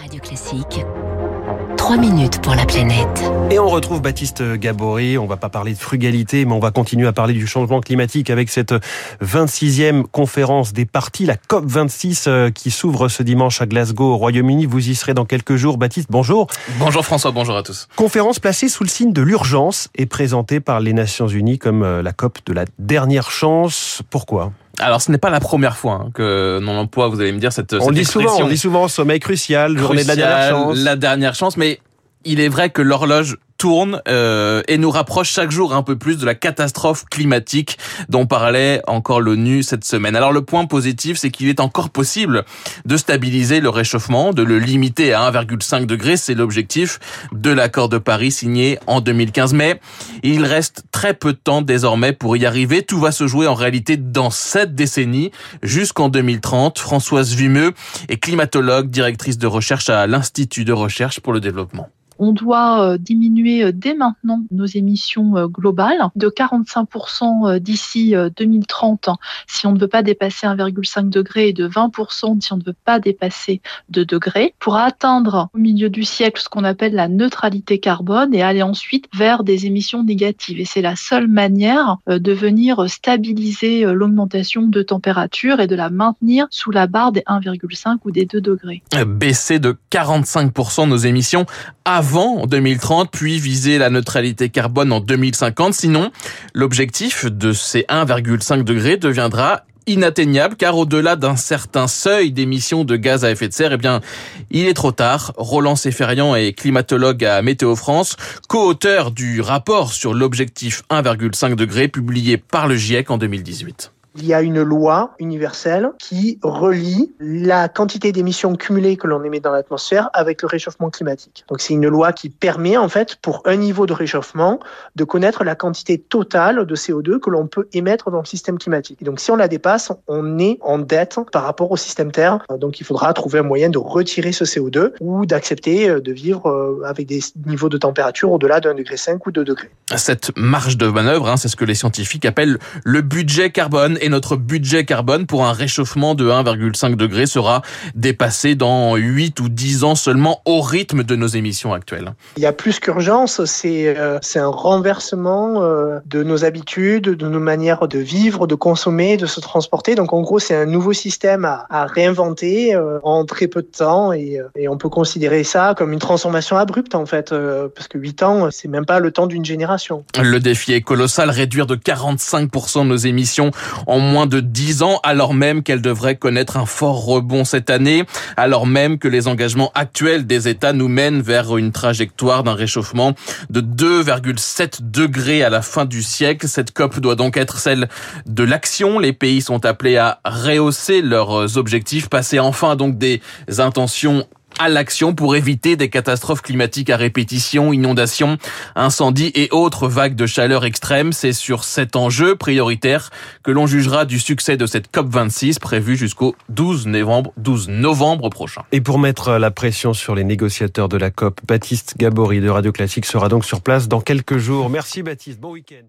Radio Classique. 3 minutes pour la planète. Et on retrouve Baptiste Gabory. On va pas parler de frugalité, mais on va continuer à parler du changement climatique avec cette 26e conférence des partis, la COP 26, euh, qui s'ouvre ce dimanche à Glasgow, au Royaume-Uni. Vous y serez dans quelques jours. Baptiste, bonjour. Bonjour François, bonjour à tous. Conférence placée sous le signe de l'urgence et présentée par les Nations Unies comme euh, la COP de la dernière chance. Pourquoi? Alors, ce n'est pas la première fois hein, que l'on emploie, vous allez me dire, cette, on cette dit expression. souvent, on dit souvent sommeil crucial, journée de la dernière Crucial, chance. La dernière chance, mais il est vrai que l'horloge tourne euh, et nous rapproche chaque jour un peu plus de la catastrophe climatique dont parlait encore l'ONU cette semaine. Alors le point positif, c'est qu'il est encore possible de stabiliser le réchauffement, de le limiter à 1,5 degré, c'est l'objectif de l'accord de Paris signé en 2015. Mais il reste très peu de temps désormais pour y arriver. Tout va se jouer en réalité dans cette décennie jusqu'en 2030. Françoise Vimeux est climatologue, directrice de recherche à l'Institut de recherche pour le développement on doit euh, diminuer euh, dès maintenant nos émissions euh, globales de 45% d'ici 2030 si on ne veut pas dépasser 1,5 degré et de 20% si on ne veut pas dépasser 2 degrés pour atteindre au milieu du siècle ce qu'on appelle la neutralité carbone et aller ensuite vers des émissions négatives. Et c'est la seule manière de venir stabiliser l'augmentation de température et de la maintenir sous la barre des 1,5 ou des 2 degrés. Baisser de 45% nos émissions avant avant 2030, puis viser la neutralité carbone en 2050. Sinon, l'objectif de ces 1,5 degrés deviendra inatteignable car au-delà d'un certain seuil d'émissions de gaz à effet de serre, eh bien, il est trop tard. Roland Seferian est climatologue à Météo France, co-auteur du rapport sur l'objectif 1,5 degré publié par le GIEC en 2018 il y a une loi universelle qui relie la quantité d'émissions cumulées que l'on émet dans l'atmosphère avec le réchauffement climatique. Donc c'est une loi qui permet en fait pour un niveau de réchauffement de connaître la quantité totale de CO2 que l'on peut émettre dans le système climatique. Donc si on la dépasse, on est en dette par rapport au système Terre. Donc il faudra trouver un moyen de retirer ce CO2 ou d'accepter de vivre avec des niveaux de température au-delà d'un degré 5 ou 2 degrés. Cette marge de manœuvre, hein, c'est ce que les scientifiques appellent le budget carbone notre budget carbone pour un réchauffement de 1,5 degré sera dépassé dans 8 ou 10 ans seulement au rythme de nos émissions actuelles. Il y a plus qu'urgence, c'est euh, un renversement euh, de nos habitudes, de nos manières de vivre, de consommer, de se transporter. Donc en gros, c'est un nouveau système à, à réinventer euh, en très peu de temps et, et, on peut considérer ça comme une transformation abrupte en fait, parce que 8 ans, c'est même pas le temps d'une génération. Le défi est colossal, réduire de 45% nos émissions en moins de 10 ans, alors même qu'elle devrait connaître un fort rebond cette année, alors même que les engagements actuels des États nous mènent vers une trajectoire d'un réchauffement de 2,7 degrés à la fin du siècle. Cette COP doit donc être celle de l'action. Les pays sont appelés à rehausser leurs objectifs, passer enfin donc des intentions à l'action pour éviter des catastrophes climatiques à répétition, inondations, incendies et autres vagues de chaleur extrêmes. C'est sur cet enjeu prioritaire que l'on jugera du succès de cette COP26 prévue jusqu'au 12 novembre, 12 novembre prochain. Et pour mettre la pression sur les négociateurs de la COP, Baptiste Gabory de Radio Classique sera donc sur place dans quelques jours. Merci Baptiste, bon week-end.